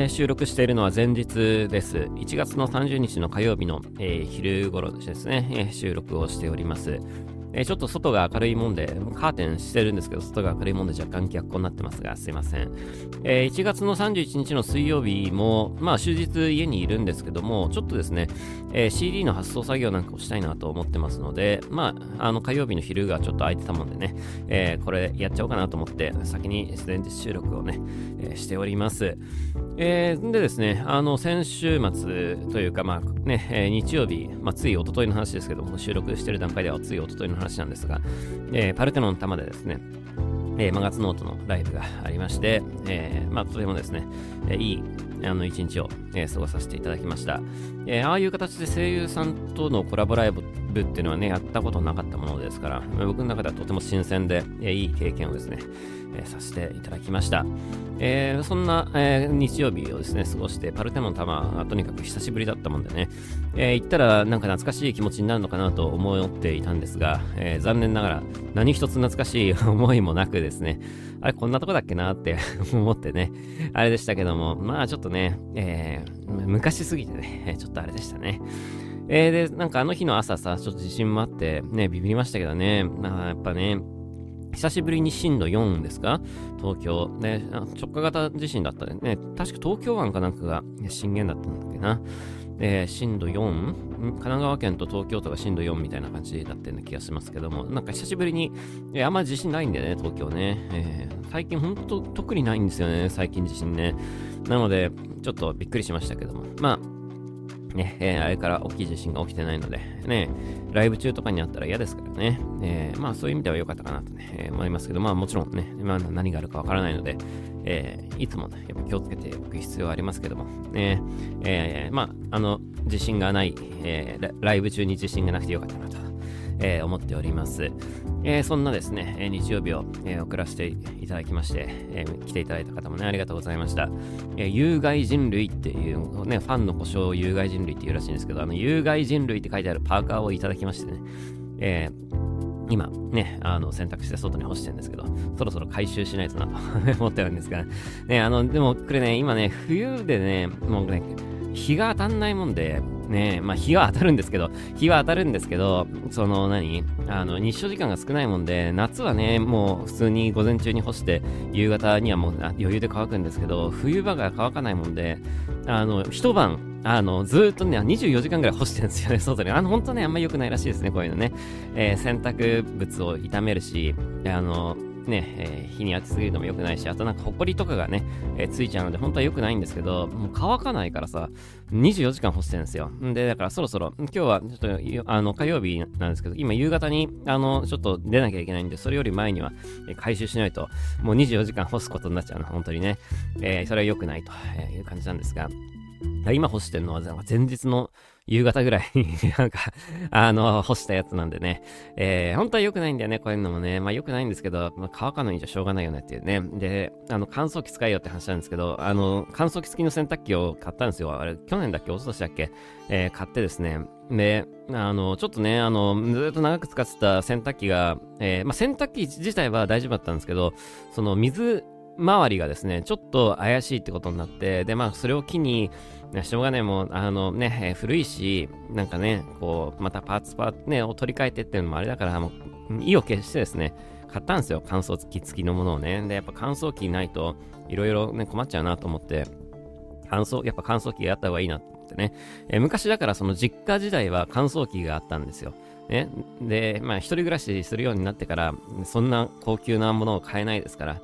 えー、収録しているのは前日です。1月の30日の火曜日の、えー、昼頃ですね、えー、収録をしております。えー、ちょっと外が明るいもんで、カーテンしてるんですけど、外が明るいもんで若干逆光になってますが、すいません。えー、1月の31日の水曜日も、まあ終日家にいるんですけども、ちょっとですね、えー、CD の発送作業なんかをしたいなと思ってますので、まあ、あの火曜日の昼がちょっと空いてたもんでね、えー、これやっちゃおうかなと思って、先に前日収録をね、えー、しております。えー、でですね、あの、先週末というか、まあね、えー、日曜日、まあ、つい一昨日の話ですけども、収録してる段階ではつい一昨日の話なんですが、えー、パルテノン玉でですね、えー、マガツノートのライブがありまして、えー、まあ、とてもですね、えー、いいあの一日を、えー、過ごさせていただきました、えー、ああいう形で声優さんとのコラボライブっていうのはね、やったことなかったものですから、僕の中ではとても新鮮で、えー、いい経験をですね、えー、させていただきました。えー、そんな、えー、日曜日をですね、過ごして、パルテノン玉、とにかく久しぶりだったもんでね、えー、行ったらなんか懐かしい気持ちになるのかなと思っていたんですが、えー、残念ながら何一つ懐かしい思いもなくですね、あれこんなとこだっけなって 思ってね、あれでしたけども、まあちょっとね、えー、昔すぎてね、ちょっとあれでしたね。えー、で、なんかあの日の朝さ、ちょっと地震もあって、ね、ビビりましたけどね、まあやっぱね、久しぶりに震度4ですか？東京。ね、直下型地震だったね。確か東京湾かなんかが震源だったんだっけな。え、震度 4? 神奈川県と東京都が震度4みたいな感じだったような気がしますけども、なんか久しぶりに、え、あんま地震ないんだよね、東京ね。えー、最近ほんと特にないんですよね、最近地震ね。なので、ちょっとびっくりしましたけども。まあ、ね、えー、あれから大きい地震が起きてないので、ね、ライブ中とかにあったら嫌ですからね、えー、まあそういう意味では良かったかなとね、えー、思いますけど、まあもちろんね、ま、何があるかわからないので、えー、いつもね、やっぱ気をつけておく必要はありますけども、ね、えー、まあ、あの、地震がない、え、ライブ中に地震がなくてよかったなと、え、思っております。え、そんなですね、え、日曜日を、え、送らせていただきまして、え、来ていただいた方もね、ありがとうございました。え、有害人類っていうね、ファンの故障を有害人類っていうらしいんですけど、あの、有害人類って書いてあるパーカーをいただきましてね、えー、今ね、あの、選択して外に干してるんですけど、そろそろ回収しないとなと 思ってるんですが、ね、あの、でもこれね、今ね、冬でね、もうね、日が当たんないもんで、ねまあ日は当たるんですけど、日は当たるんですけど、その何？あの、日照時間が少ないもんで、夏はね、もう普通に午前中に干して、夕方にはもう余裕で乾くんですけど、冬場が乾かないもんで、あの、一晩、あの、ずっとね、24時間ぐらい干してるんですよね、外に。あの、本当ね、あんま良くないらしいですね、こういうのね。えー、洗濯物を傷めるし、あの、ね、えー、日に当てすぎるのも良くないし、あとなんか埃とかがね、えー、ついちゃうので、本当は良くないんですけど、もう乾かないからさ、24時間干してるんですよ。んで、だからそろそろ、今日はちょっと、あの、火曜日なんですけど、今夕方に、あの、ちょっと出なきゃいけないんで、それより前には、えー、回収しないと、もう24時間干すことになっちゃうの、本当にね。えー、それは良くないという感じなんですが、今干してるのは前日の夕方ぐらい なんかあの、干したやつなんでね。えー、本当は良くないんだよね、こういうのもね。まあ良くないんですけど、まあ、乾かないんじゃしょうがないよねっていうね。で、あの、乾燥機使えよって話なんですけど、あの、乾燥機付きの洗濯機を買ったんですよ。あれ、去年だっけ？一昨年だっけ？えー、買ってですね。で、あの、ちょっとね、あの、ずっと長く使ってた洗濯機が、えー、まあ洗濯機自体は大丈夫だったんですけど、その水周りがですね、ちょっと怪しいってことになって、で、まあ、それを機に、しょうがないもう、あのね、古いし、なんかね、こう、またパーツパーツね、を取り替えてっていうのもあれだから、もう、意を決してですね、買ったんですよ。乾燥機付きのものをね。で、やっぱ乾燥機ないと、いろいろね、困っちゃうなと思って、乾燥、やっぱ乾燥機やった方がいいなと思ってね。え、昔だからその実家時代は乾燥機があったんですよ。ね。で、まあ一人暮らしするようになってから、そんな高級なものを買えないですから、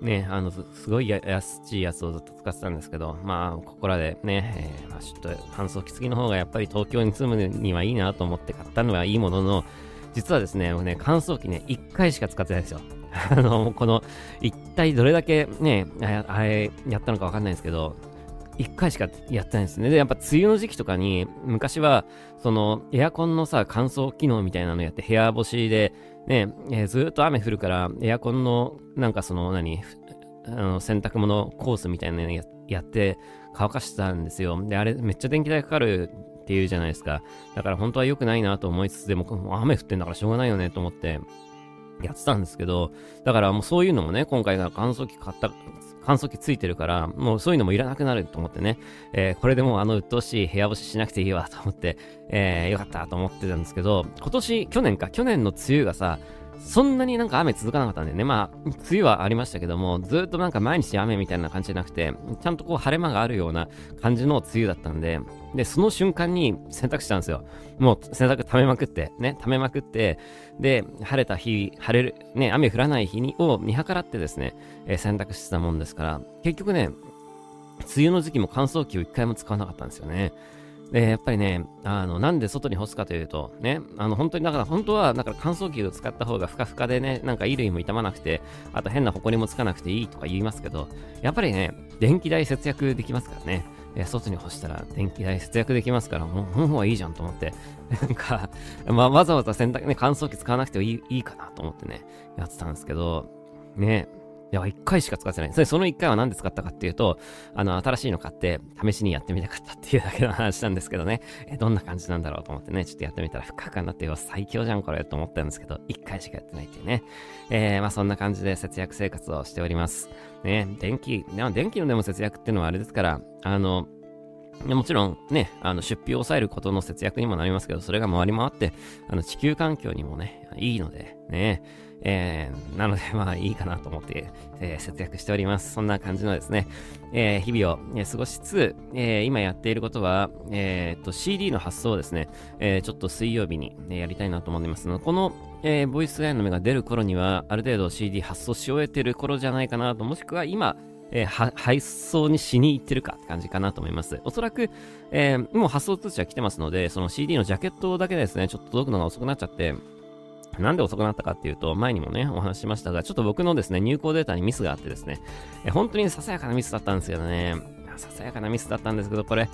ね、あの、すごい安いやつをずっと使ってたんですけど、まあ、ここらでね、えー、まあ、ちょっと乾燥機付きの方がやっぱり東京に住むにはいいなと思って買ったのはいいものの、実はですね、もうね、乾燥機ね、1回しか使ってないですよ。あの、この、一体どれだけね、あれ、やったのかわかんないんですけど、1回しかやってないんですね。で、やっぱ梅雨の時期とかに、昔は、その、エアコンのさ、乾燥機能みたいなのやって、部屋干しで、ね、えー、ずっと雨降るから、エアコンの、なんかその何、あの洗濯物コースみたいなのややって乾かしてたんですよ。で、あれめっちゃ電気代かかるっていうじゃないですか。だから本当は良くないなと思いつつ、でも雨降ってんだからしょうがないよねと思って、やってたんですけど、だからもうそういうのもね、今回が乾燥機買った、乾燥機ついてるから、もうそういうのもいらなくなると思ってね、えー、これでもうあの鬱陶しい部屋干ししなくていいわと思って、えー、よかったと思ってたんですけど、今年、去年か、去年の梅雨がさ、そんなになんか雨続かなかったんでね、まあ、梅雨はありましたけども、ずっとなんか毎日雨みたいな感じじゃなくて、ちゃんとこう晴れ間があるような感じの梅雨だったんで、で、その瞬間に洗濯したんですよ。もう洗濯溜めまくって、ね、溜めまくって、で、晴れた日、晴れる、ね、雨降らない日にを見計らってですね、えー、洗濯してたもんですから、結局ね、梅雨の時期も乾燥機を一回も使わなかったんですよね。で、やっぱりね、あの、なんで外に干すかというと、ね、あの、本当に、だから本当は、だから乾燥機を使った方がふかふかでね、なんか衣類も傷まなくて、あと変な埃もつかなくていいとか言いますけど、やっぱりね、電気代節約できますからね。え外に干したら電気代節約できますから、もう、この方がいいじゃんと思って、なんか、まあ、わざわざ洗濯ね、乾燥機使わなくてもいいいいかなと思ってね、やってたんですけど、ね、いや、1回しか使ってない。それその1回は何で使ったかっていうと、あの、新しいの買って、試しにやってみたかったっていうだけの話なんですけどね。え、どんな感じなんだろうと思ってね、ちょっとやってみたら、不可感になってよ、最強じゃん、これ、と思ったんですけど、1回しかやってないっていうね。えー、まあそんな感じで節約生活をしております。ね、電気、電気のでも節約っていうのはあれですから、あの、もちろんね、あの出費を抑えることの節約にもなりますけど、それが回り回って、あの地球環境にもね、いいので、ね、えー、なので、まあいいかなと思って、えー、節約しております。そんな感じのですね、えー、日々を、え過ごしつつ、え今やっていることは、えっと CD の発送をですね、えちょっと水曜日に、ね、やりたいなと思ってますので、この、えボイスガイの目が出る頃には、ある程度 CD 発送し終えてる頃じゃないかなと、もしくは今、えー、配送にしに行ってるかって感じかなと思います。おそらく、えー、もう発送通知は来てますので、その CD のジャケットだけですね、ちょっと届くのが遅くなっちゃって、なんで遅くなったかっていうと、前にもね、お話ししましたが、ちょっと僕のですね、入稿データにミスがあってですね、え本当にささやかなミスだったんですけどね、ささやかなミスだったんですけど、これ、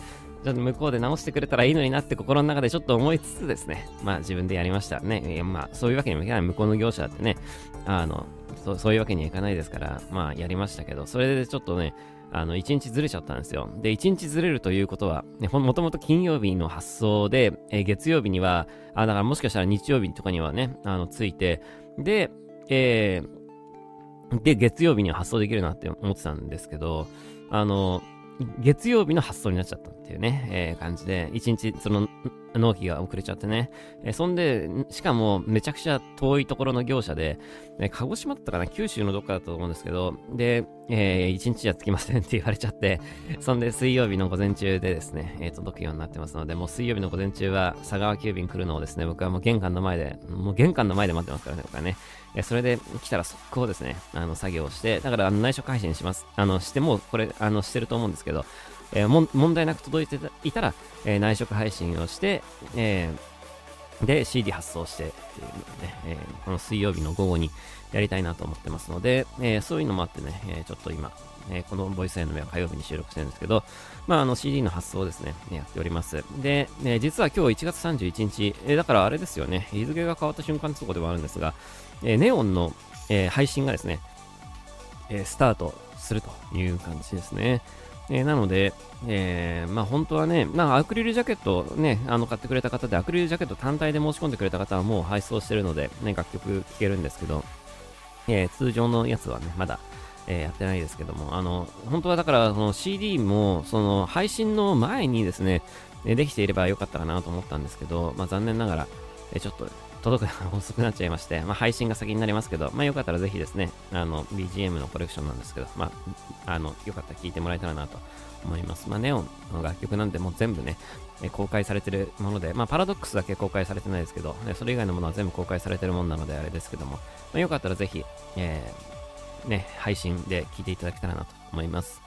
ちょっと向こうで直してくれたらいいのになって心の中でちょっと思いつつですね、まあ自分でやりましたね。まあそういうわけにもいかない。向こうの業者だってね、あの、そそういうわけにはいかないですから、まあやりましたけど、それでちょっとね、あの、1日ずれちゃったんですよ。で、1日ずれるということは、ね、もともと金曜日の発送で、えー、月曜日には、あ、だからもしかしたら日曜日とかにはね、あの、ついて、で、えー、で、月曜日には発送できるなって思ってたんですけど、あの、月曜日の発送になっちゃったっていうね、えー、感じで、1日、その、納期が遅れちゃってね。え、そんで、しかも、めちゃくちゃ遠いところの業者で、え、鹿児島だったかな九州のどっかだと思うんですけど、で、えー、1日じゃ着きませんって言われちゃって、そんで、水曜日の午前中でですね、えー、届くようになってますので、もう水曜日の午前中は、佐川急便来るのをですね、僕はもう玄関の前で、もう玄関の前で待ってますからね、僕はね。えそれで来たら速攻ですね、あの、作業をして、だから、あの、内緒配信します。あの、しても、これ、あの、してると思うんですけど、えー、問題なく届いていたら、えー、内職配信をして、えー、で、CD 発送してっていうのね、えー、この水曜日の午後にやりたいなと思ってますので、え、そういうのもあってね、え、ちょっと今、え、このボイスアの目は火曜日に収録してるんですけど、まあ、あの CD の発送をですね、やっております。で、え、実は今日1月31日、え、だからあれですよね、日付が変わった瞬間ってとこではあるんですが、え、ネオンの、え、配信がですね、え、スタートするという感じですね。えー、なので、えー、まあ本当はね、まあアクリルジャケットね、あの買ってくれた方で、アクリルジャケット単体で申し込んでくれた方はもう配送してるので、ね、楽曲聴けるんですけど、えー、通常のやつはね、まだ、え、やってないですけども、あの、本当はだから、その CD も、その配信の前にですね、できていればよかったかなと思ったんですけど、まあ残念ながら、えちょっと届くのが遅くなっちゃいまして、まあ、配信が先になりますけど、まあ、よかったらぜひですね、あの、BGM のコレクションなんですけど、まあ、あの、よかったら聴いてもらえたらなと思います。まあ、ネオンの楽曲なんで、もう全部ね、え公開されてるもので、まあ、パラドックスだけ公開されてないですけど、それ以外のものは全部公開されてるものなのであれですけども、まあ、よかったらぜひ、えー、ね、配信で聴いていただけたらなと思います。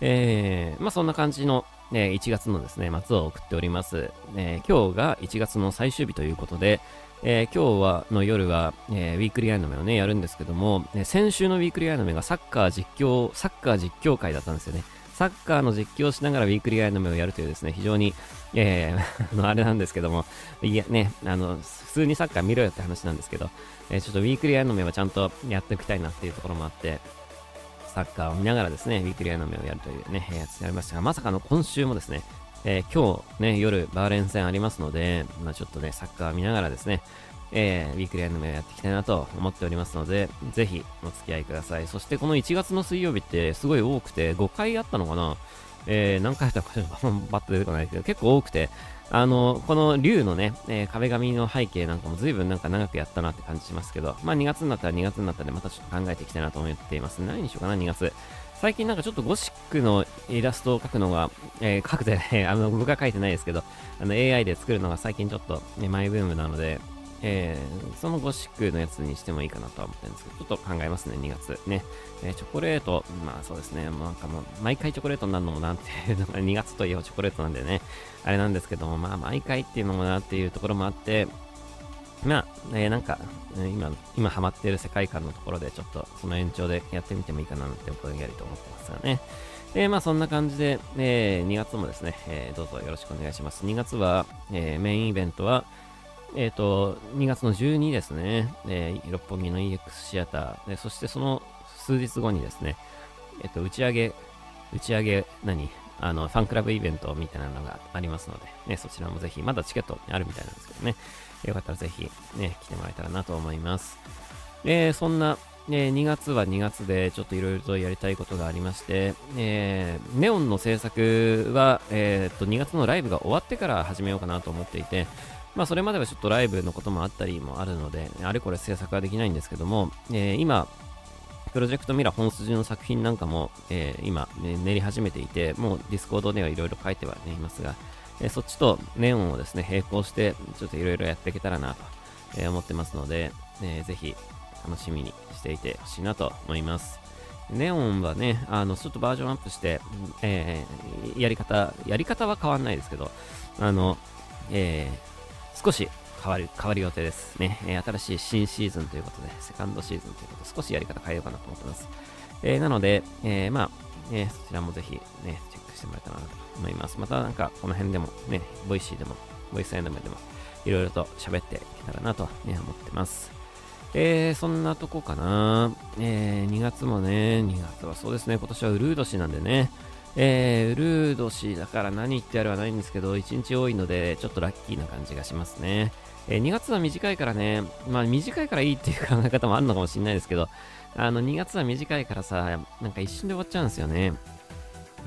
えー、まあそんな感じの、え1月のですね、末を送っております。えー、今日が1月の最終日ということで、えー、今日はの夜は、えー、ウィークリーアイノメをね、やるんですけども、ね、先週のウィークリーアイノメがサッカー実況、サッカー実況会だったんですよね。サッカーの実況をしながらウィークリーアイノメをやるというですね、非常に、えー、あれなんですけども、いやね、あの、普通にサッカー見ろよって話なんですけど、えー、ちょっとウィークリーアイノメはちゃんとやっておきたいなっていうところもあって、サッカーを見ながらですね、ウィークリーアイノメをやるというね、やつやりましたが、まさかの今週もですね、えー、今日ね、夜、バーレン戦ありますので、まあちょっとね、サッカー見ながらですね、えー、ウィークリーアニメをやっていきたいなと思っておりますので、ぜひお付き合いください。そしてこの1月の水曜日ってすごい多くて、5回あったのかな？えー、何回あったかバッと出てこな？いですけど、結構多くて、あの、この竜のね、えー、壁紙の背景なんかも随分なんか長くやったなって感じしますけど、まあ2月になったら2月になったんでまたちょっと考えていきたいなと思っています。何にしようかな、2月。最近なんかちょっとゴシックのイラストを描くのが、えー、描くでね、あの、僕が描いてないですけど、あの、AI で作るのが最近ちょっと、ね、マイブームなので、えー、そのゴシックのやつにしてもいいかなとは思ってるんですけど、ちょっと考えますね、2月。ね。えー、チョコレート、まあそうですね、なんかもう、毎回チョコレートになるのもなんていうのが2月といえばチョコレートなんでね、あれなんですけども、まあ毎回っていうのもなっていうところもあって、えー、なんか、今、今ハマってる世界観のところで、ちょっとその延長でやってみてもいいかなってぼんやりと思ってますがね。えー、まあそんな感じで、えー、2月もですね、えー、どうぞよろしくお願いします。2月は、えー、メインイベントは、えっ、ー、と、2月の12ですね、えー、六本木の EX シアターで、そしてその数日後にですね、えっ、ー、と、打ち上げ、打ち上げ、何あの、ファンクラブイベントみたいなのがありますので、ね、そちらもぜひ、まだチケットあるみたいなんですけどね、よかったらぜひ、ね、来てもらえたらなと思います。えー、そんな、え、2月は2月でちょっといろいろとやりたいことがありまして、えー、ネオンの制作は、えー、っと2月のライブが終わってから始めようかなと思っていて、まあ、それまではちょっとライブのこともあったりもあるので、あれこれ制作はできないんですけども、えー、今、プロジェクトミラ本筋の作品なんかも、えー、今、ね、練り始めていて、もう Discord ではいろいろ書いては、ね、いますが、え、そっちとネオンをですね、並行して、ちょっといろいろやっていけたらなと、え、思ってますので、えー、ぜひ楽しみにしていてほしいなと思います。ネオンはね、あの、ちょっとバージョンアップして、えー、やり方、やり方は変わんないですけど、あの、えー、少し変わる、変わる予定ですね。え、新しい新シーズンということで、セカンドシーズンということで、少しやり方変えようかなと思ってます。え、なので、え、まあ、えそちらもぜひね、チェックしてもらえたらなと思います。またなんか、この辺でもね、ボイシーでも、ボイスアヤノメでも、いろいろと喋っていけたらなと、ね、思ってます。えー、そんなとこかな。えー、2月もね、2月はそうですね、今年はうるう年なんでね、えー、ウルー年だから何言ってやるはないんですけど、1日多いので、ちょっとラッキーな感じがしますね。えー、2月は短いからね、まあ短いからいいっていう考え方もあるのかもしれないですけど、あの2月は短いからさ、なんか一瞬で終わっちゃうんですよね。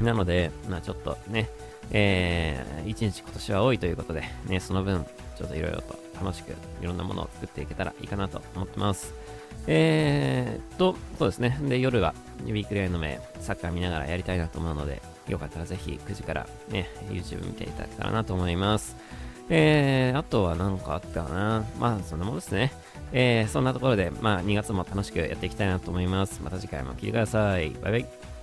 なので、まあちょっとね、えー、1日今年は多いということで、ね、その分、ちょっといろいろと楽しくいろんなものを作っていけたらいいかなと思ってます。えーと、そうですね。で、夜はウィークリーの目、サッカー見ながらやりたいなと思うので、よかったらぜひ9時からね、YouTube 見ていただけたらなと思います。えー、あとは何かあったかな。まあ、そんなもんですね。えー、そんなところで、まあ、2月も楽しくやっていきたいなと思います。また次回も聴いてください。バイバイ。